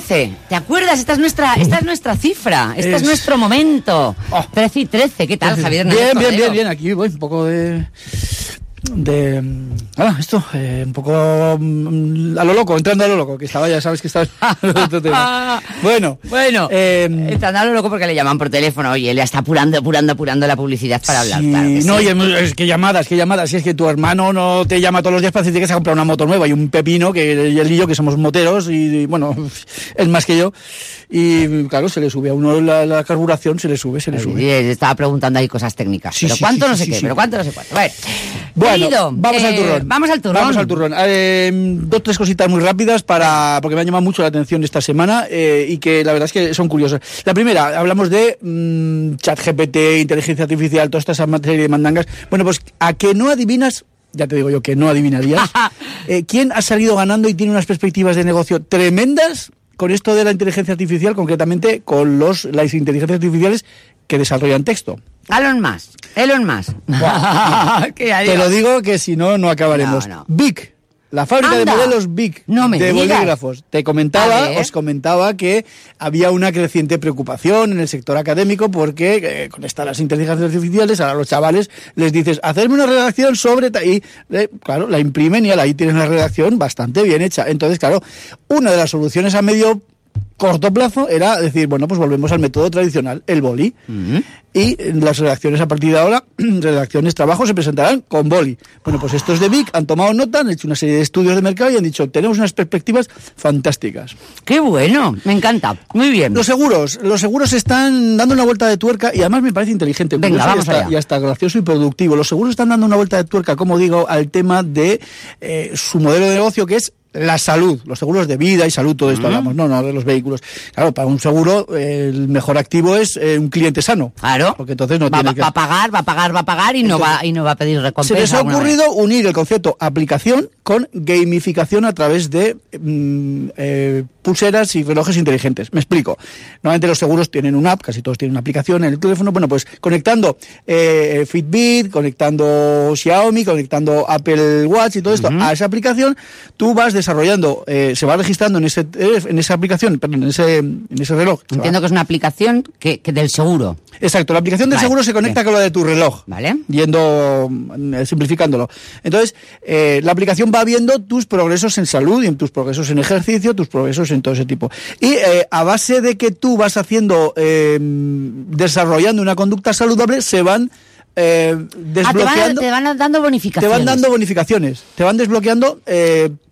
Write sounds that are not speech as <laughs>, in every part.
13. ¿Te acuerdas? Esta es nuestra, esta es nuestra cifra. Este es, Es- nuestro momento. Oh. 13 y 13. ¿Qué tal, Javier? Bien, bien, bien, bien. Aquí voy un poco de. De. Ah, esto, eh, un poco mm, a lo loco, entrando a lo loco, que estaba, ya sabes que estaba. <laughs> <laughs> bueno, Bueno, eh, está andando loco porque le llaman por teléfono. Oye, le está apurando, apurando, apurando la publicidad para hablar. claro que no, sí. y es que llamadas, que llamadas. Si es que tu hermano no te llama todos los días para decirte que se ha comprado una moto nueva y un pepino, que él y yo, que somos moteros, y, y, bueno, <laughs> es más que yo. Y claro, se le sube a uno la, la carburación, se le sube, se le Y sube. estaba preguntando ahí cosas técnicas. Sí, pero cuánto no sé qué, pero cuánto no sé cuánto. Bueno, Bueno, querido, vamos al eh, turrón. Vamos al turrón. Vamos al turrón. Eh, dos, tres cositas muy rápidas para porque me han llamado mucho la atención esta semana eh, y que la verdad es que son curiosas. La primera, hablamos de mm, chat GPT, inteligencia artificial, toda esta serie de mandangas. Bueno, pues a que no adivinas, ya te digo yo que no adivinarías, <laughs> eh, quién ha salido ganando y tiene unas perspectivas de negocio tremendas con esto de la inteligencia artificial, concretamente con los las inteligencias artificiales que desarrollan texto. Elon Musk. Elon Musk. <laughs> Te lo digo que si no, no acabaremos. No. La fábrica Anda. de modelos Big No me de digas. bolígrafos. Te comentaba, os comentaba que había una creciente preocupación en el sector académico porque eh, con estas las inteligencias artificiales a los chavales les dices, hacerme una redacción sobre... ta-", Y eh, claro, la imprimen y ahí tienes la redacción bastante bien hecha. Entonces, claro, una de las soluciones a medio corto plazo era decir, bueno, pues volvemos al método tradicional, el boli. Y eh, las redacciones a partir de ahora, <clears throat> redacciones, trabajos, se presentarán con boli. Bueno, pues estos de Vic han tomado nota, han hecho una serie de estudios de mercado y han dicho, tenemos unas perspectivas fantásticas. Qué bueno. Me encanta. Muy bien. Los seguros, los seguros están dando una vuelta de tuerca y además me parece inteligente. Venga, curioso y vamos hasta- allá. y hasta gracioso y productivo. Los seguros están dando una vuelta de tuerca, como digo, al tema de eh, su modelo de negocio que es la salud, los seguros de vida y salud, todo esto hablamos, no, no, de los vehículos. Claro, para un seguro eh, el mejor activo es eh, un cliente sano. Claro. Porque entonces no va, tiene va- que... va a pagar, va a pagar, va a pagar y no va y no va a pedir Se recompensa. les ha vez. ocurrido unir el concepto aplicación con gamificación a través de mm, eh, pulseras y relojes inteligentes. Me explico. Normalmente los seguros tienen una app, casi todos tienen una aplicación en el teléfono. Bueno, pues conectando eh, Fitbit, conectando Xiaomi, conectando Apple Watch y todo esto a esa aplicación, tú vas desarrollando, eh, se va registrando en, ese, eh, en esa aplicación, perdón, en ese, en ese reloj. Entiendo que es una aplicación que, que del seguro. Exacto, la aplicación del Vale, seguro se conecta bien. con la de tu reloj. Vale. Yendo, mm, simplificándolo. Entonces, eh, la aplicación va viendo tus progresos en salud y en tus progresos en ejercicio, tus progresos en todo ese tipo. Y eh, a base de que tú vas haciendo, eh, desarrollando una conducta saludable, se van eh, Ah, te van, desbloqueando. te van dando te bonificaciones. van dando bonificaciones, te van desbloqueando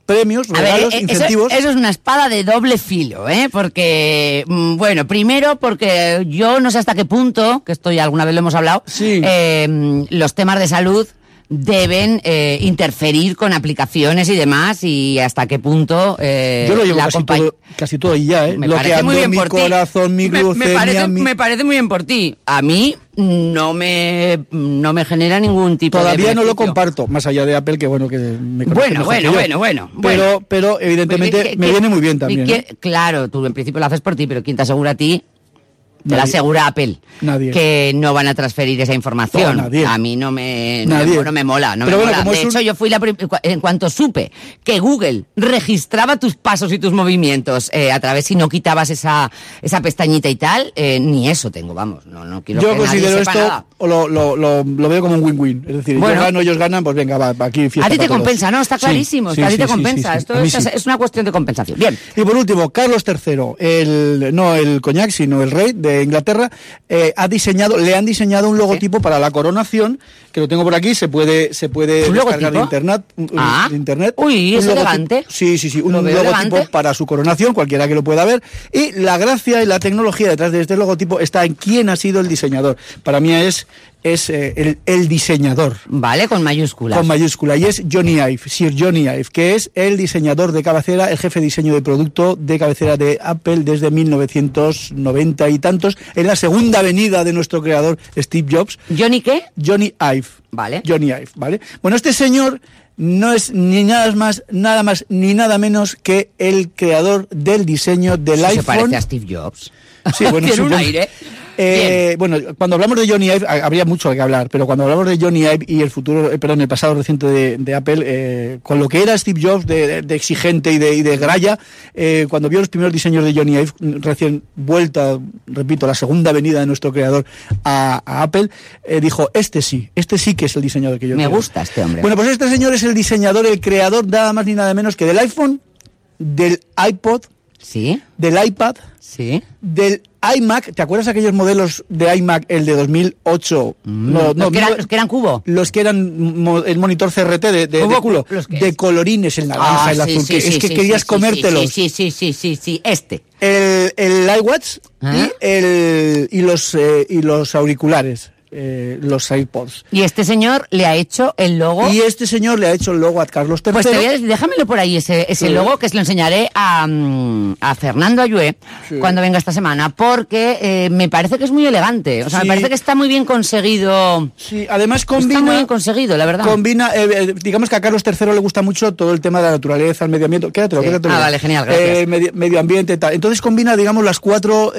premios, ver, regalos, eh, eso, incentivos. eso es una espada de doble filo, ¿eh? Porque, mm, bueno, primero porque yo no sé hasta qué punto, que esto ya alguna vez lo hemos hablado, Sí. eh, mm, los temas de salud deben eh, interferir con aplicaciones y demás y hasta qué punto eh, Yo lo llevo la casi todo, casi todo ya, ¿eh? Me parece Bloqueando muy bien mi por corazón, mi Me- glucemia, me, parece, mi- me parece muy bien por ti. A mí no me, no me genera ningún tipo de Todavía no lo comparto, más allá de Apple, que bueno, que me Bueno, bueno, que bueno, bueno, Pero, bueno. pero evidentemente ¿Qué- me viene muy bien también. ¿eh? Claro, tú en principio lo haces por ti, pero ¿quién te asegura a ti? Te lo asegura Apple. Nadie. Que no van a transferir esa información. No, nadie. A mí no me, no me, Nadie. no me mola. No Pero me bueno, mola. como De un- hecho, yo fui la en cuanto supe que Google registraba tus pasos y tus movimientos eh, a través si no quitabas esa, esa pestañita y tal, eh, ni eso tengo, vamos. No, no quiero Yo que nadie considero sepa esto, o lo, lo, lo, lo veo como un win-win. Es decir, Bueno. yo gano, ellos ganan, pues venga, va, aquí fiesta A ti te todos. compensa, ¿no? Está clarísimo. sí, a ti sí, te compensa. Esto es una cuestión de compensación. Bien. Y por último, Carlos III, el, no el coñac, sino el rey de Inglaterra, eh, ha diseñado, le han diseñado un logotipo para la coronación, que lo tengo por aquí, se puede, se puede ¿Un descargar de internet. Ah. de internet. Uy, es elegante. Sí, sí, sí, un Lo logotipo elegante. para su coronación, cualquiera que lo pueda ver. Y la gracia y la tecnología detrás de este logotipo está en quién ha sido el diseñador. Para mí es es eh, el, el diseñador. Vale, con mayúsculas. Con mayúscula. Y es Johnny Ive, Sir Johnny Ive, que es el diseñador de cabecera, el jefe de diseño de producto de cabecera de Apple desde 1990 y tantos, en la segunda venida de nuestro creador Steve Jobs. ¿Johnny qué? Johnny Ive. Vale. Johnny Ive, ¿vale? Bueno, este señor no es ni nada más, nada más ni nada menos que el creador del diseño del iPhone. Se parece a Steve Jobs. Sí, <laughs> bueno, Tiene un aire. Eh, bueno, cuando hablamos de Johnny Ive, ha- habría mucho que hablar, pero cuando hablamos de Johnny Ive y el futuro, eh, perdón, el pasado reciente de, de Apple, eh, con lo que era Steve Jobs de, de- de exigente y de, y de gralla, eh, cuando vio los primeros diseños de Johnny Ive, recién vuelta, repito, la segunda venida de nuestro creador a, a Apple, eh, dijo, este sí, este sí que es el diseñador que yo Me quiero". gusta este hombre. Bueno, pues este señor es el diseñador, el creador, nada más ni nada menos que del iPhone, del iPod, Sí, del iPad, sí. del iMac, ¿te acuerdas aquellos modelos de iMac, el de 2008? No, Mm. los, que eran, no, los que eran cubo. los que eran mo- el monitor CRT de, de, Cubo, de culo, de colorines, el naranja, Ah, el azul, sí, que sí, es que querías sí, comértelos. Sí, sí, sí, sí, sí, este. El, el iWatch ¿Ah? y, el, y, los, eh, y los auriculares, eh, los iPods. Y este señor le ha hecho el logo. Y este señor le ha hecho el logo a Carlos III. Pues te voy a decir, déjamelo por ahí, ese, ese Sí. logo, que se lo enseñaré a, mm, a Fernando Ayué Sí. cuando venga esta semana, porque eh, me parece que es muy elegante. O sea, Sí. me parece que está muy bien conseguido. Sí, además Está muy combina... bien conseguido, la verdad. Combina, eh, digamos que a Carlos III le gusta mucho todo el tema de la naturaleza, el medio ambiente. Quédatelo, quédatelo. Ah, vale, genial, gracias. Medio, medio ambiente, tal. Entonces combina, digamos, las cuatro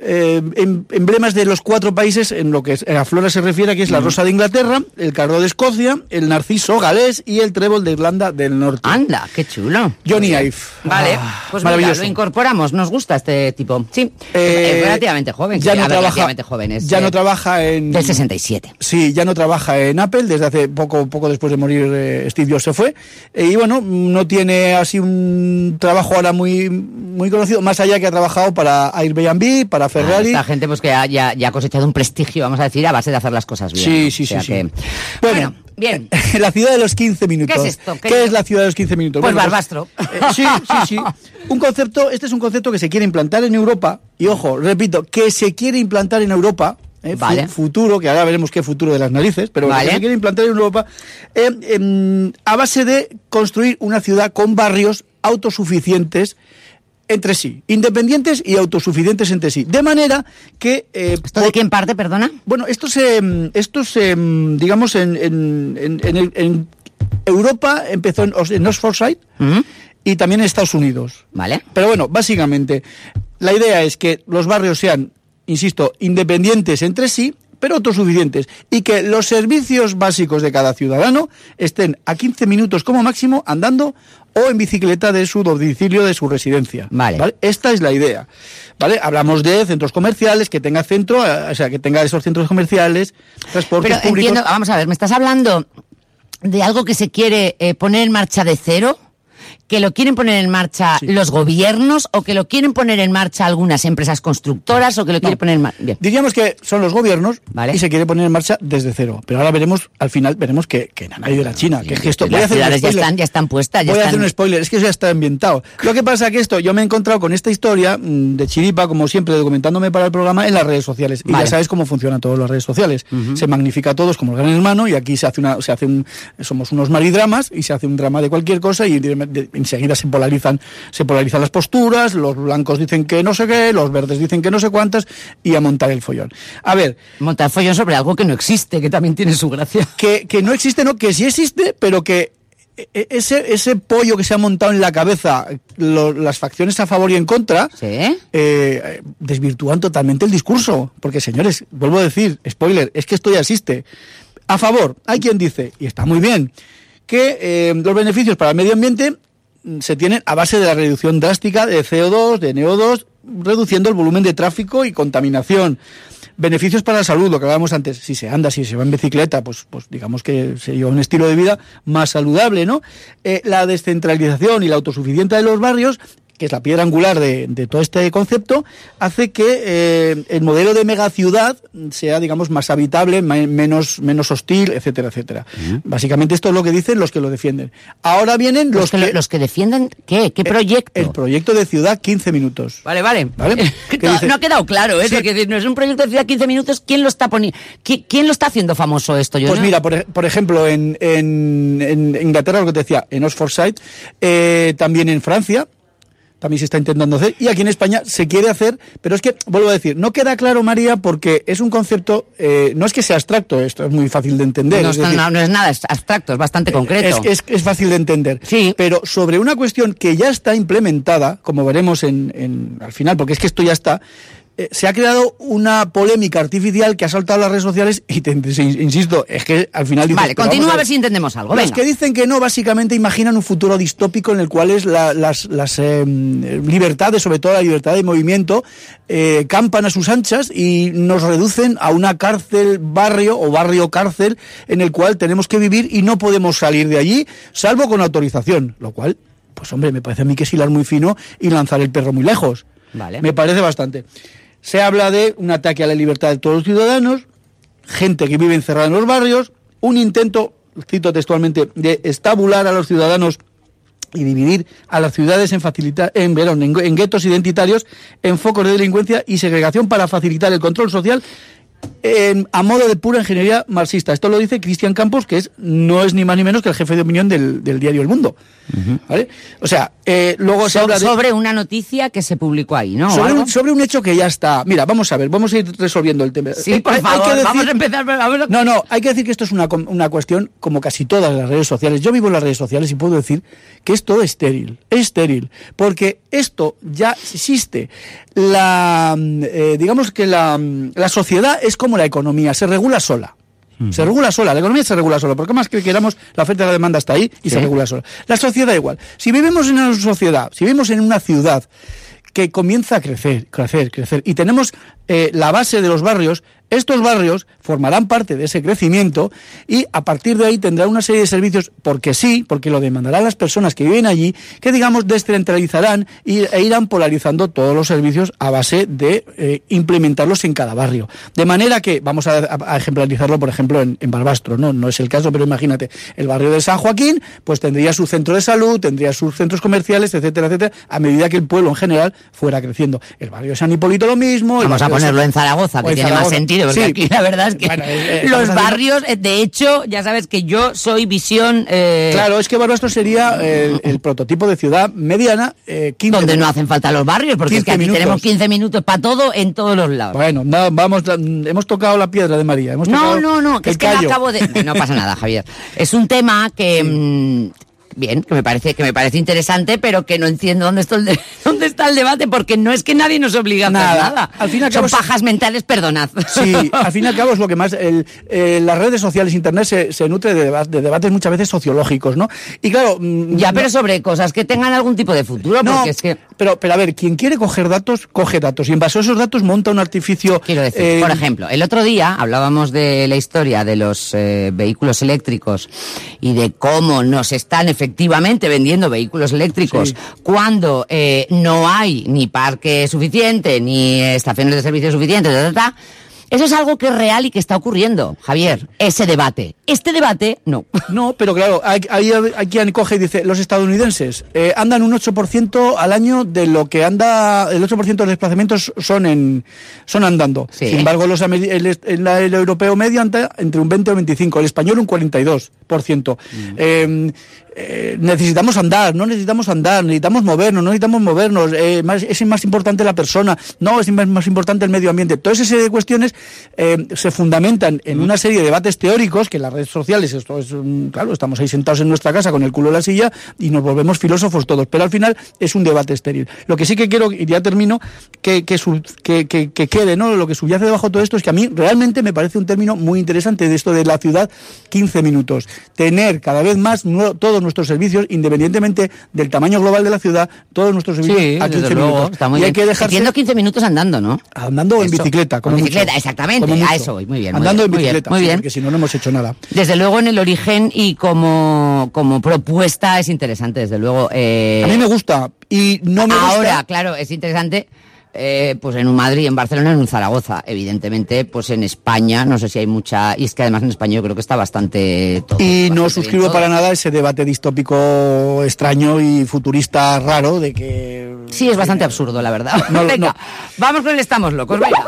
eh, em- emblemas de los cuatro países en lo que a flora se refiere, que es la rosa de Inglaterra, el cardo de Escocia, el narciso galés y el trébol de Irlanda del Norte. Anda, qué chulo. Johnny Ive. Vale, Ah, pues mira, maravilloso. lo incorporamos. Nos gusta este tipo. Sí, Eh, es relativamente joven. Ya sí, no trabaja, relativamente joven. Es, ya eh, no trabaja en... Del 67. Sí, ya no trabaja en Apple, desde hace poco, poco después de morir eh, Steve Jobs se fue. Y bueno, no tiene así un trabajo ahora muy, muy conocido, más allá que ha trabajado para Airbnb, para Ferrari. Esta gente pues que ha, ya, ya ha cosechado un prestigio, vamos a decir, a base de hacer las cosas bien. Sí, ¿no? sí, O sea sí, Bueno, Bueno, bien. <laughs> la ciudad de los 15 minutos. ¿Qué es esto? ¿Qué- ¿Qué, es la ciudad de los 15 minutos? Pues Barbastro. eh, sí, sí, sí. Un concepto, este es un concepto que se quiere implantar en Europa, y ojo, repito, que se quiere implantar en Europa. eh, Vale. futuro, que ahora veremos qué futuro de las narices, pero Vale. que se quiere implantar en Europa eh, em, a base de construir una ciudad con barrios autosuficientes entre sí, independientes y autosuficientes entre sí, de manera que eh, ¿Esto de qué en parte, perdona? bueno, esto se, mm, esto se mm, digamos, en, en, en- en el- en Europa empezó en, Oxfordshire ¿Mm? y también en Estados Unidos. Vale. Pero bueno, básicamente, la idea es que los barrios sean, insisto, independientes entre sí, pero autosuficientes, y que los servicios básicos de cada ciudadano estén a 15 minutos como máximo andando o en bicicleta de su domicilio, de su residencia. Vale. Esta es la idea. ¿Vale? Hablamos de centros comerciales, que tenga centro, eh, o sea, que tenga esos centros comerciales, transportes Pero públicos. entiendo, vamos a ver, ¿me estás hablando de algo que se quiere eh, poner en marcha de cero? ¿Que lo quieren poner en marcha Sí. los gobiernos o que lo quieren poner en marcha algunas empresas constructoras o que lo quieren poner en marcha? Diríamos que son los gobiernos Vale. y se quiere poner en marcha desde cero. Pero ahora veremos, al final veremos que, que nadie de la China. que, que esto, voy a hacer un ya spoiler. están, ya están puestas, ya Voy a hacer un spoiler, es que eso ya está ambientado. Lo que pasa que esto, yo me he encontrado con esta historia mm, de chiripa, como siempre, documentándome para el programa en las redes sociales. Y ya sabes cómo funcionan todas las redes sociales. Se magnifica a todos como el gran hermano y aquí se hace una, se hace un, somos unos maridramas y se hace un drama de cualquier cosa y de- de- enseguida se polarizan, se polarizan las posturas, los blancos dicen que no sé qué, los verdes dicen que no sé cuántas y a montar el follón. A ver, Montar follón sobre algo que no existe, que también tiene su gracia. <laughs> que, que no existe, no, que sí existe, pero que e- e- ese, ese pollo que se ha montado en la cabeza, lo- las facciones a favor y en contra, ¿Sí? eh, desvirtúan totalmente el discurso. Porque, señores, vuelvo a decir, spoiler, es que esto ya existe. A favor, hay quien dice, y está muy bien, que eh, los beneficios para el medio ambiente se tienen a base de la reducción drástica de CO2, de NO2, reduciendo el volumen de tráfico y contaminación. Beneficios para la salud, lo que hablábamos antes, si se anda, si se va en bicicleta, pues, pues digamos que se lleva un estilo de vida más saludable, ¿no? Eh, la descentralización y la autosuficiencia de los barrios que es la piedra angular de, de todo este concepto, hace que eh, el modelo de megaciudad sea, digamos, más habitable, me- menos, menos hostil, etcétera, etcétera. Básicamente esto es lo que dicen los que lo defienden. Ahora vienen los, Los que, que... los que defienden, ¿qué? ¿Qué proyecto? El proyecto de ciudad 15 minutos. Vale, vale. Vale. <laughs> ¿Qué no, ha quedado claro, ¿eh? Sí. Porque no es un proyecto de ciudad 15 minutos. ¿Quién lo está poniendo? ¿Qui- ¿Quién lo está haciendo famoso esto? Yo Pues no- mira, por, ej- por ejemplo, en, en- en Inglaterra, lo que te decía, en Oxfordshire, eh, también en Francia, también se está intentando hacer, y aquí en España se quiere hacer, pero es que, vuelvo a decir, no queda claro, María, porque es un concepto, eh, no es que sea abstracto, esto es muy fácil de entender. no, es está- decir, no- no es nada, es abstracto, es bastante concreto. es, es- es fácil de entender. Sí. Pero sobre una cuestión que ya está implementada, como veremos en, en- al final, porque es que esto ya está, eh, se ha creado una polémica artificial que ha saltado las redes sociales y te, insisto, es que al final dices, vale, continúa a ver si entendemos algo. Los Venga. que dicen que no, básicamente imaginan un futuro distópico en el cual es la- las, las eh, libertades, sobre todo la libertad de movimiento, eh, campan a sus anchas y nos reducen a una cárcel barrio o barrio cárcel en el cual tenemos que vivir y no podemos salir de allí, salvo con autorización, lo cual, pues hombre, me parece a mí que es hilar muy fino y lanzar el perro muy lejos. Vale. Me parece bastante. Se habla de un ataque a la libertad de todos los ciudadanos, gente que vive encerrada en los barrios, un intento, cito textualmente, de estabular a los ciudadanos y dividir a las ciudades en, facilita- en, en, en guetos identitarios, en focos de delincuencia y segregación para facilitar el control social en- a modo de pura ingeniería marxista. Esto lo dice Cristian Campos, que es no es ni más ni menos que el jefe de opinión del, del diario El Mundo. ¿Vale? O sea, eh, luego se So- habla de sobre una noticia que se publicó ahí, ¿no? ¿O sobre un, sobre un hecho que ya está. Mira, vamos a ver, vamos a ir resolviendo el tema. Sí, Eh, por hay- hay favor, que decir- vamos a empezar. a- No, no, hay que decir que esto es una, com- una cuestión como casi todas las redes sociales. Yo vivo en las redes sociales y puedo decir que es todo estéril, es estéril, porque esto ya existe. La, mm, eh, digamos que la, mm, la sociedad es como la economía, se regula sola. Se regula sola, la economía se regula sola, porque más que queramos, la oferta y la demanda está ahí y se regula sola. La sociedad igual. Si vivimos en una sociedad, si vivimos en una ciudad que comienza a crecer, crecer, crecer, y tenemos eh, la base de los barrios, estos barrios formarán parte de ese crecimiento y a partir de ahí tendrán una serie de servicios, porque sí, porque lo demandarán las personas que viven allí, que digamos descentralizarán e irán polarizando todos los servicios a base de eh, implementarlos en cada barrio. De manera que, vamos a, a- ejemplarizarlo, por ejemplo, en, en Barbastro, ¿no? no es el caso, pero imagínate, el barrio de San Joaquín, pues tendría su centro de salud, tendría sus centros comerciales, etcétera, etcétera, a medida que el pueblo en general fuera creciendo. El barrio de San Hipólito lo mismo. Vamos a ponerlo San- en Zaragoza, que en tiene más Zaragoza. Sentido, porque Sí. aquí la verdad es que Bueno, eh, eh, los barrios, eh, de hecho, ya sabes que yo soy visión... eh, Claro, es que Barbastro sería el, el prototipo de ciudad mediana, eh, 15 donde no hacen falta los barrios, porque es 15 que aquí minutos. tenemos 15 minutos para todo en todos los lados. Bueno, no, vamos, hemos tocado la piedra de María. Hemos No, no, no, que es que acabo de... <laughs> No pasa nada, Javier. Es un tema que... mm, Bien, que me parece que me parece interesante, pero que no entiendo dónde está el, de- <laughs> dónde está el debate, porque no es que nadie nos obligue a Nada. nada. Al fin y al Son es- pajas mentales, perdonad. <laughs> Sí, al fin y al cabo es lo que más. El, eh, las redes sociales, Internet, se, se nutre de, deba- de debates muchas veces sociológicos, ¿no? Y claro. mm, ya, no- pero sobre cosas que tengan algún tipo de futuro, No, porque es que... pero, pero a ver, quien quiere coger datos, coge datos. Y en base a esos datos monta un artificio. Quiero decir, eh, por ejemplo, el otro día hablábamos de la historia de los eh, vehículos eléctricos y de cómo nos están efectivamente vendiendo vehículos eléctricos Sí. cuando eh, no hay ni parque suficiente, ni estaciones de servicio suficientes, ta, ta, ta. Eso es algo que es real y que está ocurriendo, Javier. Ese debate. Este debate, no. No, pero claro, hay quien coge y dice, los estadounidenses eh, andan un 8% al año de lo que anda, el 8% de los desplazamientos son en son andando. Sí. Sin embargo, los, el, el- el europeo medio anda entre un 20 o 25, el español un 42%. Eh, eh, necesitamos andar, no necesitamos andar, necesitamos movernos, no necesitamos movernos, eh, más, es más importante la persona, no, es más, más importante el medio ambiente. Toda esa serie de cuestiones eh, se fundamentan en una serie de debates teóricos que en las redes sociales, esto es, mm, claro, estamos ahí sentados en nuestra casa con el culo en la silla y nos volvemos filósofos todos, pero al final es un debate estéril. Lo que sí que quiero, y ya termino, que, que, sub- que, que- que quede, ¿no? Lo que subyace debajo de todo esto es que a mí realmente me parece un término muy interesante de esto de la ciudad 15 minutos. Tener cada vez más nue- todos nuestros servicios, independientemente del tamaño global de la ciudad, todos nuestros servicios Sí, a 15 desde luego, minutos. está muy y hay bien. que dejarse Entiendo 15 minutos andando, ¿no? andando en bicicleta, como en mucho. bicicleta, Exactamente, como a eso voy, muy bien, muy Andando bien, en muy bien, bicicleta, muy bien. porque si no, no hemos hecho nada. Desde luego en el origen y como, como propuesta es interesante, desde luego. eh, A mí me gusta y no me gusta... Ahora, claro, es interesante. Eh, pues en un Madrid, en Barcelona, en un Zaragoza. Evidentemente, pues en España, no sé si hay mucha. Y es que además en España yo creo que está bastante todo. Y no suscribo para nada ese debate distópico extraño y futurista raro de que... Sí, es bastante absurdo, la verdad. No, <laughs> venga, no. vamos con el Estamos Locos, venga.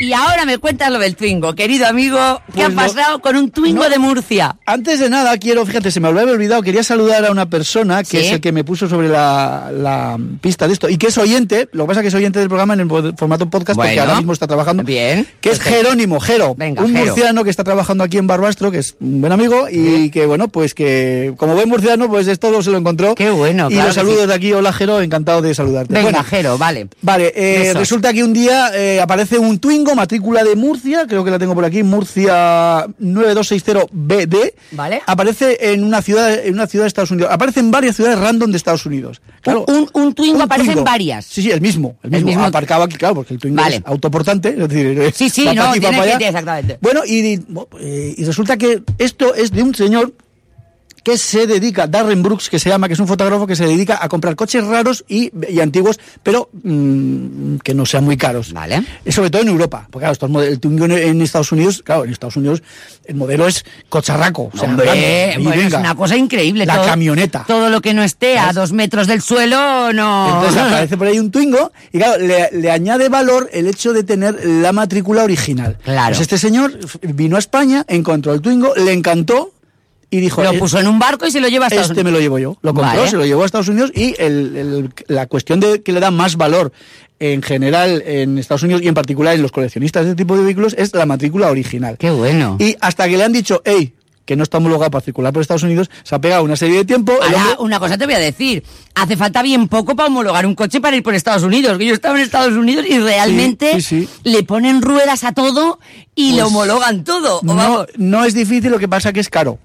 Y ahora me cuentas lo del Twingo, querido amigo. ¿Qué Pues ha no- pasado con un Twingo no. de Murcia? Antes de nada, quiero, fíjate, se me había olvidado, quería saludar a una persona que Sí. es el que me puso sobre la, la pista de esto y que es oyente, lo que pasa es que es oyente del programa en el formato podcast porque Bueno. ahora mismo está trabajando. Bien. Que es Perfecto. Jerónimo, Jero, Venga, un Jero. murciano que está trabajando aquí en Barbastro, que es un buen amigo y que, bueno, pues que como buen murciano, pues esto se lo encontró. Qué bueno, Y claro los saludos sí. de aquí, hola Jero, encantado de saludarte. Venga, Bueno, Jero, vale. Vale, eh, resulta que un día eh, aparece un Twingo, matrícula de Murcia, creo que la tengo por aquí, Murcia 9260BD. Vale. Aparece en una ciudad en una ciudad de Estados Unidos. Aparece en varias ciudades random de Estados Unidos. Claro, un, un Twingo aparece en varias. Sí, sí, el mismo. El El mismo. mismo. Aparcaba aquí, claro, porque el Twingo Vale. es autoportante. Es decir, Sí, sí, pa' no, tiene allá. exactamente. Bueno, y, eh, y resulta que esto es de un señor que se dedica, Darren Brooks, que se llama, que es un fotógrafo que se dedica a comprar coches raros y, y antiguos, pero mm, que no sean muy caros. Vale. Y sobre todo en Europa. Porque claro, estos mode- el Twingo en, Estados Unidos, claro, en Estados Unidos el modelo es cocharraco. o sea, Hombre, es una cosa increíble. La todo- camioneta. Todo lo que no esté a dos metros del suelo, no. Entonces <laughs> aparece por ahí un Twingo y claro, le, le añade valor el hecho de tener la matrícula original. Claro. Pues este señor vino a España, encontró el Twingo, le encantó y dijo... lo "Eh, puso en un barco y se lo lleva a Estados este me Unidos. lo llevo yo. Lo compró, Vale. se lo llevó a Estados Unidos y el- el- la cuestión de que le da más valor en general en Estados Unidos y en particular en los coleccionistas de este tipo de vehículos es la matrícula original. Qué bueno. Y hasta que le han dicho, hey, que no está homologado para circular por Estados Unidos, se ha pegado una serie de tiempo. Ahora, hombre- una cosa te voy a decir. Hace falta bien poco para homologar un coche para ir por Estados Unidos. Que yo estaba en Estados Unidos y realmente sí, sí. le ponen ruedas a todo y le Pues, homologan todo. No, vamos, no es difícil, lo que pasa que es caro.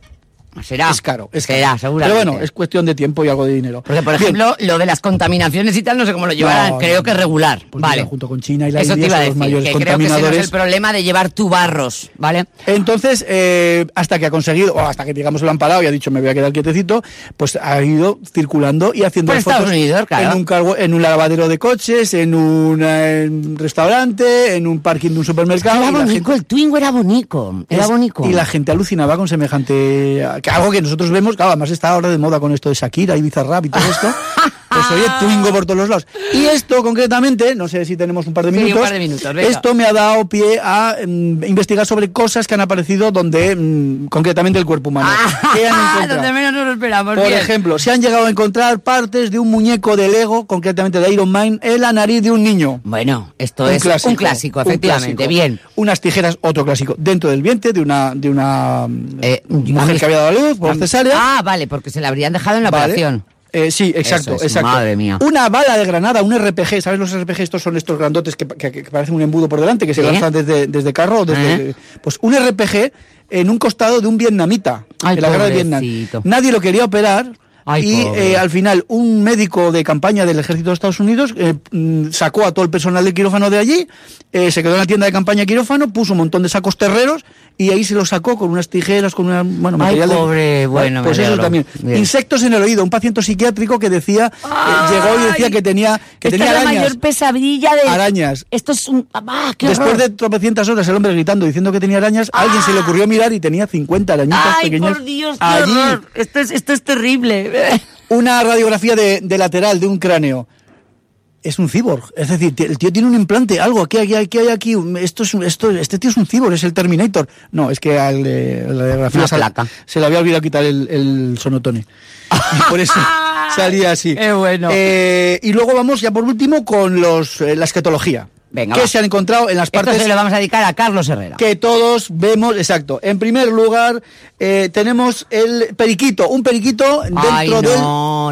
Será. Es caro, es será, caro. seguramente. Pero bueno, es cuestión de tiempo y algo de dinero. Porque, por Bien, ejemplo, lo de las contaminaciones y tal, no sé cómo lo llevarán. No, Creo no, que regular. pues vale. mira, junto con China y la Eso te India iba a son los decir, mayores que creo que ese no es contaminadores. el problema de llevar tu barros, ¿vale? Entonces, eh, hasta que ha conseguido, o hasta que digamos lo han parado y ha dicho me voy a quedar quietecito, pues ha ido circulando y haciendo Por fotos Estados Unidos, claro. en un cargo, en un lavadero de coches, en un restaurante, en un parking de un supermercado. Era bonito, el Twingo era bonito. Era bonito. Y la gente alucinaba con semejante. Que algo que nosotros vemos, claro, además está ahora de moda con esto de Shakira y Bizarrap y todo esto. <laughs> Pues oye, Twingo por todos los lados. Y esto concretamente, no sé si tenemos un par de Sí, un minutos. par de minutos, esto me ha dado pie a mm, investigar sobre cosas que han aparecido donde, mm, concretamente el cuerpo humano. ¿Qué han? Ah, <laughs> Donde menos nos lo esperamos. Por bien. ejemplo, se han llegado a encontrar partes de un muñeco de Lego, concretamente de Iron Man, en la nariz de un niño. Bueno, esto es un clásico, un efectivamente. clásico. Bien. Unas tijeras, otro clásico, dentro del vientre de una, de una Eh, mujer que había dado a luz por cesárea. Ah, vale, porque se la habrían dejado en la Vale. operación. Eh, sí, exacto, es, exacto. madre mía. Una bala de granada, un RPG, ¿sabes los RPG? Estos son estos grandotes que, que- que parecen un embudo por delante, que se lanzan desde, desde carro. Desde, ¿Eh? Pues un RPG en un costado de un vietnamita, Ay, en la guerra de Vietnam. Nadie lo quería operar. Ay, y eh, al final un médico de campaña del ejército de Estados Unidos eh, mm, sacó a todo el personal del quirófano de allí, eh, se quedó en la tienda de campaña de quirófano, puso un montón de sacos terreros y ahí se lo sacó con unas tijeras, con una, bueno, Ay, material de- pobre, bueno, me pues eso alegro. también. Bien. Insectos en el oído, un paciente psiquiátrico que decía, eh, llegó y decía Ay, que tenía, que Esta tenía es la arañas. mayor pesadilla de... Arañas. Esto es un... ¡Ah, qué Después horror! de tropecientas horas el hombre gritando diciendo que tenía arañas, a alguien se le ocurrió mirar y tenía 50 arañitas ¡Ay, pequeñas por Dios, qué allí. horror! Esto es, esto es terrible. <laughs> Una radiografía de, de lateral de un cráneo. Es un cyborg, es decir, el tío tiene un implante, algo, ¿qué hay, qué hay aquí? Esto es, esto, este tío es un cyborg, es el Terminator. No, es que al, eh, la placa. se le había olvidado quitar el, el sonotone. Y por eso <laughs> salía así. Bueno. Eh, y luego vamos ya por último con los, eh, la esquetología. Venga, ¿Qué va. se han encontrado en las Esto partes se lo vamos a dedicar a Carlos Herrera. que todos vemos, exacto. En primer lugar, eh, tenemos el periquito, un periquito dentro Ay, no, del,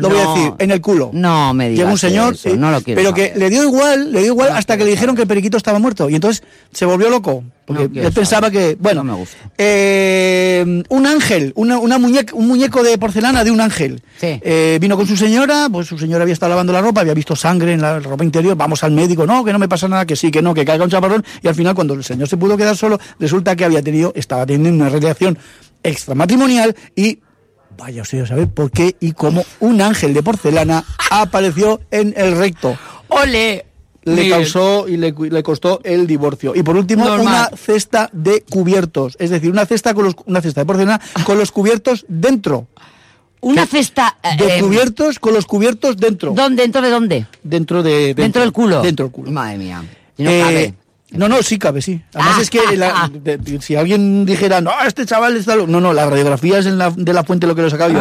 lo voy a no. decir, en el culo. No me digas Llega un señor, eso, no lo quiero pero saber. que le dio igual, le dio igual No hasta que le dijeron que el periquito estaba muerto y entonces se volvió loco. Porque No él pensaba que, bueno, No me gusta. eh, eh, un ángel, una, una muñeca, un muñeco de porcelana de un ángel. Sí. Eh, vino con su señora, pues su señora había estado lavando la ropa, había visto sangre en la ropa interior, vamos al médico, no, que no me pasa nada, que sí, que no, que caiga un chaparrón, y al final cuando el señor se pudo quedar solo, resulta que había tenido, estaba teniendo una relación extramatrimonial y vaya usted a saber por qué y cómo un ángel de porcelana apareció en el recto. ¡Ole! Le Miguel. causó y le, le costó el divorcio. Y por último, Normal. una cesta de cubiertos. Es decir, una cesta, con los, una cesta de porcelana con los cubiertos dentro. Una cesta... eh, De eh, cubiertos con los cubiertos dentro. ¿Dónde? ¿Dentro de dónde? Dentro de. ¿Dentro, del culo? Dentro del culo. Madre mía. No Eh, cabe. No, no, sí cabe, sí. Además Ah, es que ah, la- ah. de- de- si alguien dijera, no, este chaval está... lo-". No, no, la radiografía es en la, de la fuente lo que lo he sacado yo.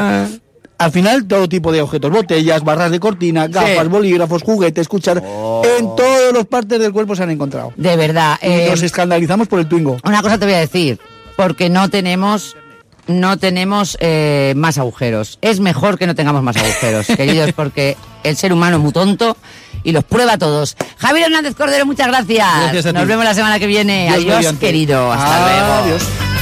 Al final, todo tipo de objetos, botellas, barras de cortina, gafas, Sí. bolígrafos, juguetes, cuchar, en todas las partes del cuerpo se han encontrado. De verdad. Y eh, nos escandalizamos por el Twingo. Una cosa te voy a decir, porque no tenemos no tenemos eh, más agujeros. Es mejor que no tengamos más agujeros, <laughs> queridos, porque el ser humano es muy tonto y los prueba todos. Javier Hernández Cordero, muchas gracias. Gracias a ti. Nos vemos la semana que viene. Dios Adiós, mediante. querido. Hasta luego. Adiós.